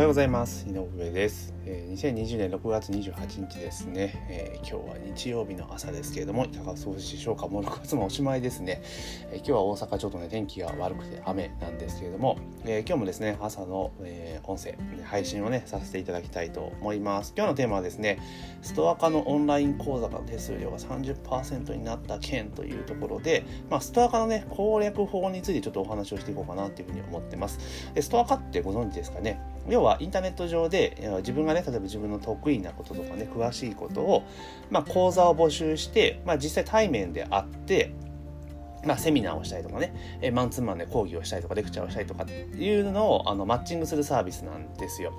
はようございます。井上です、え、2020年6月28日ですね、えー、今日は日曜日の朝ですけれどもいかがお過ごしでしょうか？もう6月もおしまいですね、えー、今日は大阪ちょっとね天気が悪くて雨なんですけれども、え今日もですね朝の、え音声配信をねさせていただきたいと思います。今日のテーマはですねストア化のオンライン講座の手数料が30%になった件というところで、まあ、ストア化のね攻略法についてちょっとお話をしていこうかなというふうに思ってます。ストア化ってご存知ですかね？要はインターネット上で自分がね例えば自分の得意なこととかね詳しいことを、まあ、講座を募集して、まあ、実際対面で会ってまあ、セミナーをしたりとかね、えマンツーマンで講義をしたりとか、レクチャーをしたりとかっていうのをあのマッチングするサービスなんですよ。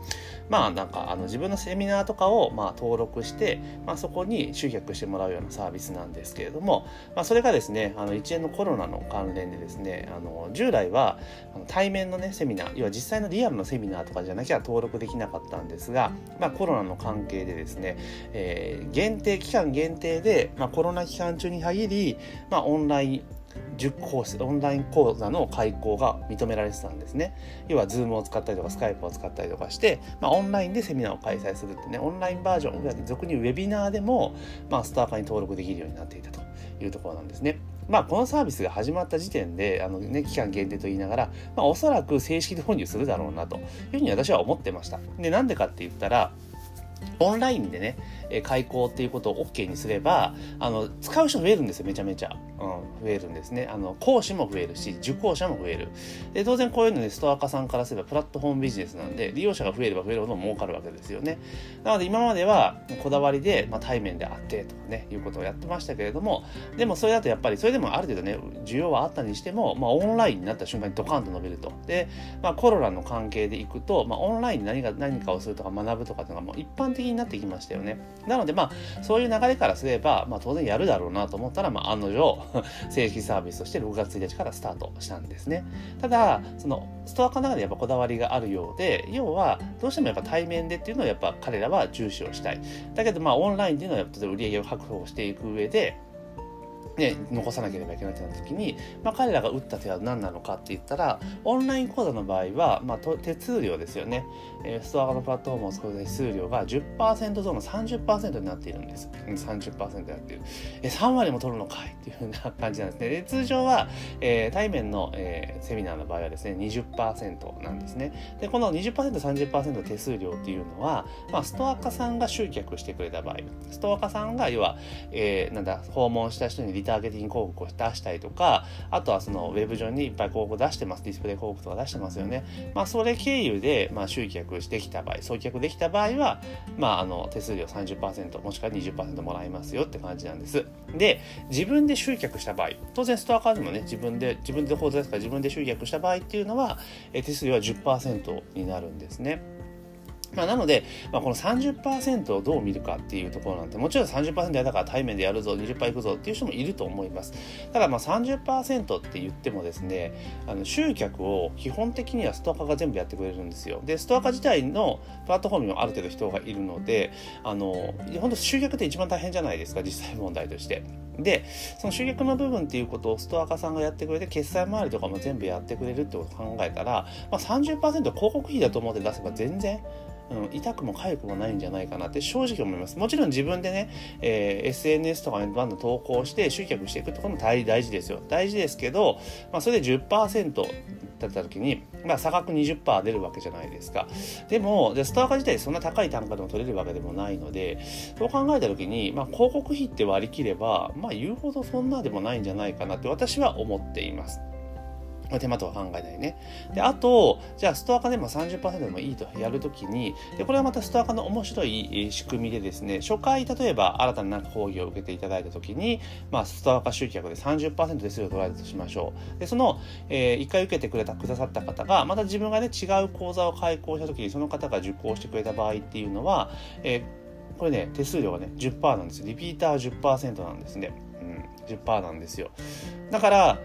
まあ、なんかあの自分のセミナーとかをまあ登録して、まあ、そこに集客してもらうようなサービスなんですけれども、まあ、それがですね、あの一連のコロナの関連でですね、あの従来は対面のね、セミナー、要は実際のリアルのセミナーとかじゃなきゃ登録できなかったんですが、まあ、コロナの関係でですね、えー、限定、期間限定で、まあ、コロナ期間中に限り、まあ、オンライン塾講師オンライン講座の開講が認められてたんですね。要は Zoom を使ったりとか Skype を使ったりとかして、まあ、オンラインでセミナーを開催するってねオンラインバージョン俗にウェビナーでも、まあ、スター化に登録できるようになっていたというところなんですね。まあ、このサービスが始まった時点で、あのね、期間限定と言いながら、まあ、おそらく正式導入するだろうなというふうに私は思ってました。で、なんでかって言ったら、オンラインでね、え開講っていうことを OK にすれば、あの、使う人増えるんですよ、めちゃめちゃ。うん、増えるんですね。あの、講師も増えるし、受講者も増える。で、当然こういうのね、ストア化さんからすればプラットフォームビジネスなんで、利用者が増えれば増えるほど儲かるわけですよね。なので今までは、こだわりで、まあ、対面であってとかね、いうことをやってましたけれども、でもそれだとやっぱり、それでもある程度ね、需要はあったにしても、まあ、オンラインになった瞬間にドカンと伸びると。で、まあ、コロナの関係でいくと、まあ、オンラインで何か、何かをするとか学ぶとかっていうのがもう一般的にになってきましたよね。なので、まあ、そういう流れからすれば、まあ、当然やるだろうなと思ったら、まあ、案の定、正式サービスとして6月1日からスタートしたんですね。ただ、その、ストア化の中でやっぱこだわりがあるようで、要は、どうしてもやっぱ対面でっていうのをやっぱ彼らは重視をしたい。だけど、まあ、オンラインっていうのは、例えば売り上げを確保していく上で、ね、残さなければいけないってなった時に、まあ、彼らが打った手は何なのかって言ったらオンライン講座の場合は、まあ、手数料ですよね、えー、ストアのプラットフォームを使う手数料が10%増の30%になっているんです。30%になっている。え3割も取るのかいっていうふうな感じなんですね。で通常は、えー、対面の、えー、セミナーの場合はですね20%なんですね。でこの 20%30% 手数料っていうのは、まあ、ストア化さんが集客してくれた場合。ストア化さんが要は、えー、なんだ訪問した人にリターゲティング広告を出したりとか、あとはそのウェブ上にいっぱい広告出してます。ディスプレイ広告とか出してますよね。まあ、それ経由で、まあ、集客してきた場合、送客できた場合は、まあ、あの、手数料30%、もしくは20%もらえますよって感じなんです。で、自分で集客した場合、当然ストアカードもね、自分で、自分で講座ですから自分で集客した場合っていうのは、手数料は10%になるんですね。まあ、なので、まあ、この30%をどう見るかっていうところなんて、もちろん30%やだから対面でやるぞ、20%いくぞっていう人もいると思います。ただまあ30%って言ってもですね、あの集客を基本的にはストアカが全部やってくれるんですよ。で、ストアカ自体のプラットフォームにもある程度人がいるので、あの、本当集客って一番大変じゃないですか、実際問題として。で、その集客の部分っていうことをストアカさんがやってくれて、決済周りとかも全部やってくれるってことを考えたら、まあ30%広告費だと思って出せば全然うん、痛くも痒くもないんじゃないかなって正直思います。もちろん自分でね、えー、SNS とかにバンド投稿して集客していくってことも大事ですよ。大事ですけど、まあ、それで10%だった時に、まあ、差額20%出るわけじゃないですか。でも、でストア化自体そんな高い単価でも取れるわけでもないので、そう考えた時に、まあ、広告費って割り切れば、まあ、言うほどそんなでもないんじゃないかなって私は思っています。手間とは考えないね。で、あと、じゃあストアカでも30%でもいいとやるときに、で、これはまたストアカの面白い仕組みでですね、初回、例えば新たな講義を受けていただいたときに、まあ、ストアカ集客で30%手数料取られたとしましょう。で、その、えー、1回受けてくれた、くださった方が、また自分がね、違う講座を開講したときに、その方が受講してくれた場合っていうのは、えー、これね、手数料がね、10%なんですリピーター10%なんですね。うん、10%なんですよ。だから、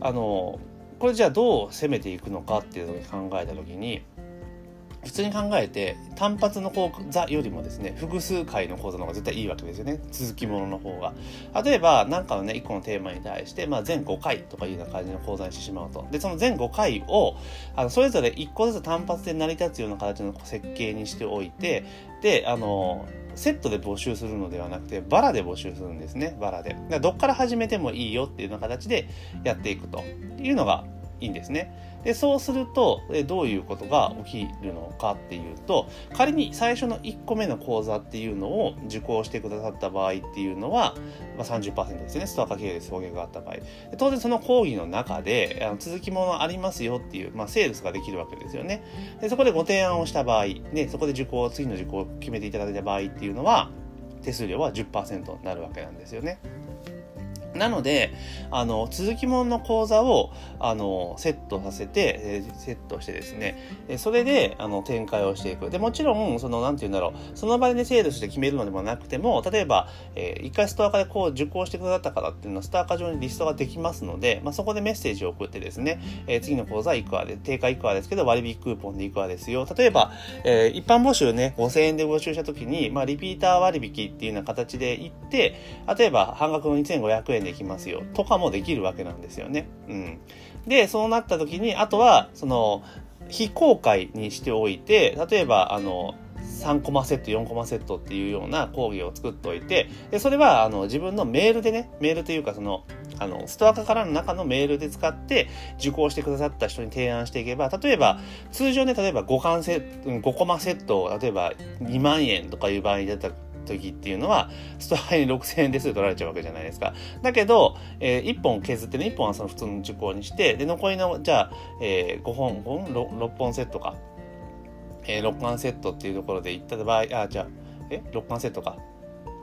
あの、これじゃあどう攻めていくのかっていうのを考えた時に普通に考えて単発の講座よりもですね複数回の講座の方が絶対いいわけですよね。続きものの方が。例えば何かのね1個のテーマに対して、まあ、全5回とかいうような感じの講座にしてしまうと。でその全5回をあのそれぞれ1個ずつ単発で成り立つような形の設計にしておいてであのセットで募集するのではなくてバラで募集するんですね。バラで。どっから始めてもいいよっていうような形でやっていくというのがいいんですね。でそうするとどういうことが起きるのかっていうと仮に最初の1個目の講座っていうのを受講してくださった場合っていうのは、まあ30%ですね。ストア化経営で送迎があった場合。当然その講義の中であの続きものありますよっていう、まあ、セールスができるわけですよね。でそこでご提案をした場合、ね、そこで受講次の受講を決めていただいた場合っていうのは手数料は10%になるわけなんですよね。なので、あの、続きものの講座を、あの、セットさせて、えー、セットしてですね、えそれで、あの、展開をしていく。で、もちろん、その、なんて言うんだろう、その場でね、制度して決めるのでもなくても、例えば、えー、一回ストア化でこう受講してくださった方っていうのは、ストア化上にリストができますので、まあ、そこでメッセージを送ってですね、えー、次の講座はいくらで、定価いくらですけど、割引クーポンでいくらですよ。例えば、えー、一般募集ね、5000円で募集した時に、まあ、リピーター割引っていうような形で行って、例えば、半額の2500円できますよ。とかもできるわけなんですよね。うん。で、そうなった時に、あとは、その、非公開にしておいて、例えば、あの、3コマセット、4コマセットっていうような講義を作っておいて、でそれはあの自分のメールでね、メールというかその、あの、ストア化からの中のメールで使って受講してくださった人に提案していけば、例えば、通常ね、例えば5巻セ、5コマセット例えば2万円とかいう場合だった、時っていうのは、ストアに6000円ですぐ取られちゃうわけじゃないですか。だけど、えー、1本削ってね、1本はその普通の受講にして、で、残りの、じゃあ、えー、5本、5本 6, 6本セットか。えー、6巻セットっていうところで行った場合、あ、じゃあ、え ?6 巻セットか。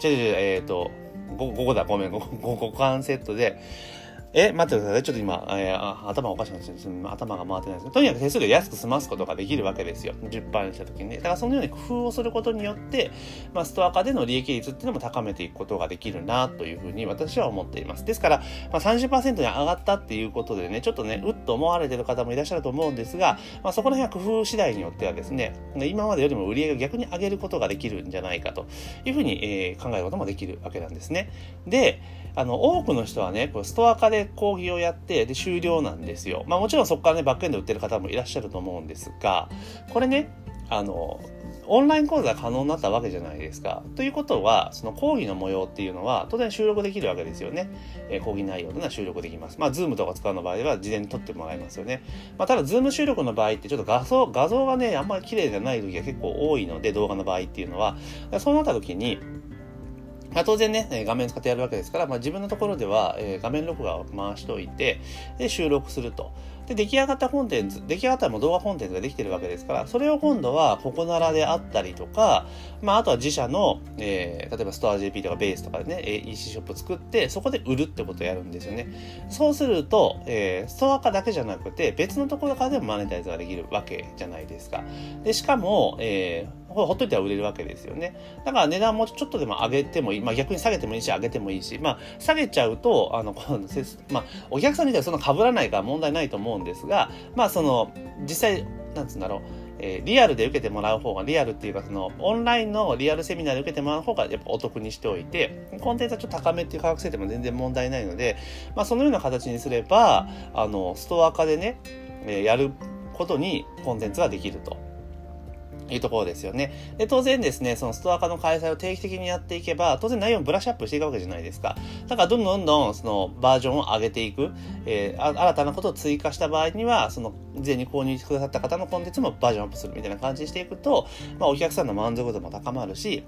違う違う、えっ、ー、と、5, 5個だ、ごめん、5, 5, 5巻セットで、え、待ってください。ちょっと今、えー、頭おかしくなって頭が回ってないです、とにかく手数料安く済ますことができるわけですよ。10倍にした時にね。だからそのように工夫をすることによって、まあ、ストア化での利益率っていうのも高めていくことができるな、というふうに私は思っています。ですから、まあ30%に上がったっていうことでね、ちょっとね、うっと思われてる方もいらっしゃると思うんですが、まあ、そこら辺は工夫次第によってはですね、今までよりも売り上げを逆に上げることができるんじゃないかというふうに、えー、考えることもできるわけなんですね。で、あの、多くの人はね、こうストアカでで講義をやって、で、終了なんですよ。まあもちろんそこからね、バックエンド売ってる方もいらっしゃると思うんですが、これね、あの、オンライン講座が可能になったわけじゃないですか。ということは、その講義の模様っていうのは、当然収録できるわけですよね。えー、講義内容というのは収録できます。まあ、 Zoom とか使うの場合は、事前に撮ってもらいますよね。まあ、ただ、 Zoom 収録の場合って、ちょっと画像、画像がね、あんまり綺麗じゃない時が結構多いので、動画の場合っていうのは、そうなった時に、まあ、当然ね、画面使ってやるわけですから、まあ、自分のところでは、え、画面録画を回しておいて、で、収録すると。で、出来上がったコンテンツ、出来上がったも動画コンテンツができてるわけですから、それを今度はココナラであったりとか、まあ、あとは自社の、えー、例えばストア JP とかベースとかでね、EC ショップ作って、そこで売るってことをやるんですよね。そうすると、えー、ストア化だけじゃなくて、別のところからでもマネタイズができるわけじゃないですか。で、しかも、えー、ほっといては売れるわけですよね。だから値段もちょっとでも上げてもいい。まあ逆に下げてもいいし、上げてもいいし、まあ下げちゃうと、あの、このまあお客さん自体はそんな被らないから問題ないと思うんですが、まあその、実際、なんつうんだろう。えー、リアルで受けてもらう方が、リアルっていうか、その、オンラインのリアルセミナーで受けてもらう方が、やっぱお得にしておいて、コンテンツはちょっと高めっていう価格設定も全然問題ないので、まあ、そのような形にすれば、あの、ストア化でね、えー、やることにコンテンツができると。いうところですよね。で、当然ですね、そのストア化の開催を定期的にやっていけば、当然内容をブラッシュアップしていくわけじゃないですか。だから、どんどんどん、その、バージョンを上げていく、えー、新たなことを追加した場合には、その、事前に購入してくださった方のコンテンツもバージョンアップするみたいな感じにしていくと、まあ、お客さんの満足度も高まるし、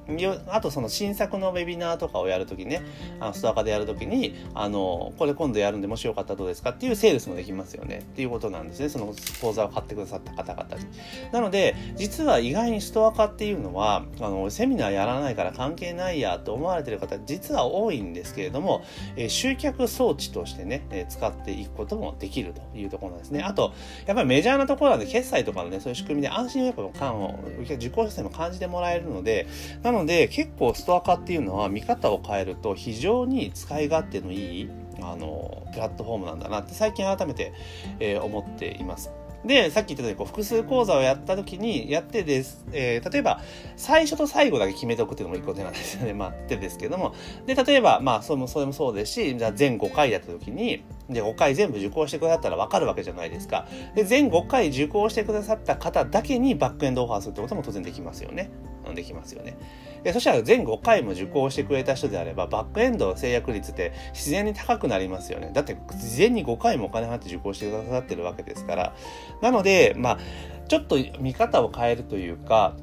あとその新作のウェビナーとかをやるときね、あの、ストア化でやるときに、あの、これ今度やるんで、もしよかったらどうですかっていうセールスもできますよね。っていうことなんですね。その講座を買ってくださった方々に。なので、実は意外にストア化っていうのは、あの、セミナーやらないから関係ないやと思われてる方、実は多いんですけれども、えー、集客装置としてね、えー、使っていくこともできるというところなんですね。あと、やっぱりメジャーなところなんで、決済とかのね、そういう仕組みで安心やっぱ感を、受講者さんも感じてもらえるので、なので、結構ストア化っていうのは見方を変えると非常に使い勝手のいい、あの、プラットフォームなんだなって最近改めて、えー、思っています。で、さっき言ったようにこう複数講座をやった時に、やってです、えー、例えば、最初と最後だけ決めておくっていうのも一個手なんですよね。まあ、手ですけども。で、例えば、まあ、それも、それもそうですし、じゃあ全5回やった時に、で、5回全部受講してくださったら分かるわけじゃないですか。で、全5回受講してくださった方だけにバックエンドオファーするってことも当然できますよね。できますよね。でそしたら全5回も受講してくれた人であれば、バックエンド制約率って自然に高くなりますよね。だって、事前に5回もお金払って受講してくださってるわけですから。なので、まあ、ちょっと見方を変えるというか、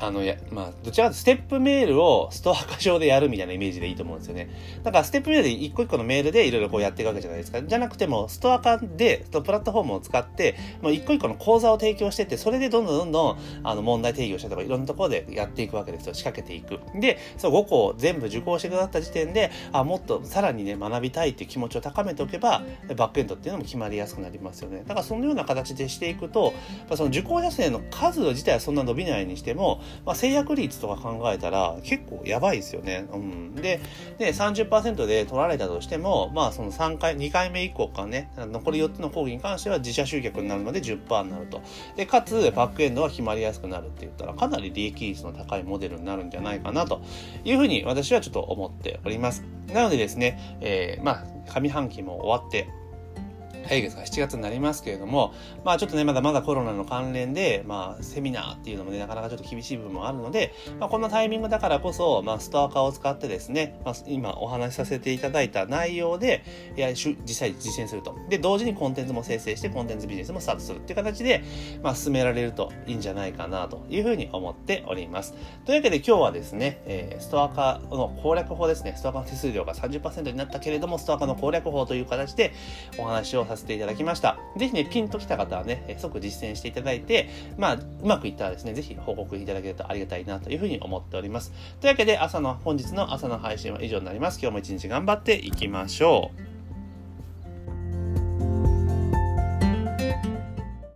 あの、や、まあ、どちらかというとステップメールをストア化上でやるみたいなイメージでいいと思うんですよね。だから、ステップメールで一個一個のメールでいろいろこうやっていくわけじゃないですか。じゃなくても、ストア化で、プラットフォームを使って、もう一個一個の講座を提供してって、それでどんどんどんどん、あの、問題定義をしたとか、いろんなところでやっていくわけですよ。仕掛けていく。で、そう5個を全部受講してくださった時点で、あ、もっとさらにね、学びたいっていう気持ちを高めておけば、バックエンドっていうのも決まりやすくなりますよね。だから、そのような形でしていくと、その受講者数の数自体はそんな伸びないにしても、まあ、制約率とか考えたら結構やばいですよね。うん。で、で、30%で取られたとしても、まあその3回、2回目以降かね、残り4つの講義に関しては自社集客になるので10%になると。で、かつバックエンドは決まりやすくなるって言ったらかなり利益率の高いモデルになるんじゃないかなというふうに私はちょっと思っております。なのでですね、えー、まあ上半期も終わって、来月が7月になりますけれども、まあちょっとね、まだまだコロナの関連で、まあセミナーっていうのもね、なかなかちょっと厳しい部分もあるので、まあこんなタイミングだからこそ、まあストア化を使ってですね、まあ今お話しさせていただいた内容で、いや実際実践すると。で、同時にコンテンツも生成してコンテンツビジネスもスタートするっていう形で、まあ進められるといいんじゃないかなというふうに思っております。というわけで今日はですね、えー、ストア化の攻略法ですね、ストア化の手数料が30%になったけれども、ストア化の攻略法という形でお話をさせさせていただきました。ぜひね、ピンときた方はね、即実践していただいて、まあ、うまくいったらですね、ぜひ報告いただけるとありがたいなというふうに思っております。というわけで、朝の、本日の朝の配信は以上になります。今日も一日頑張っていきましょう。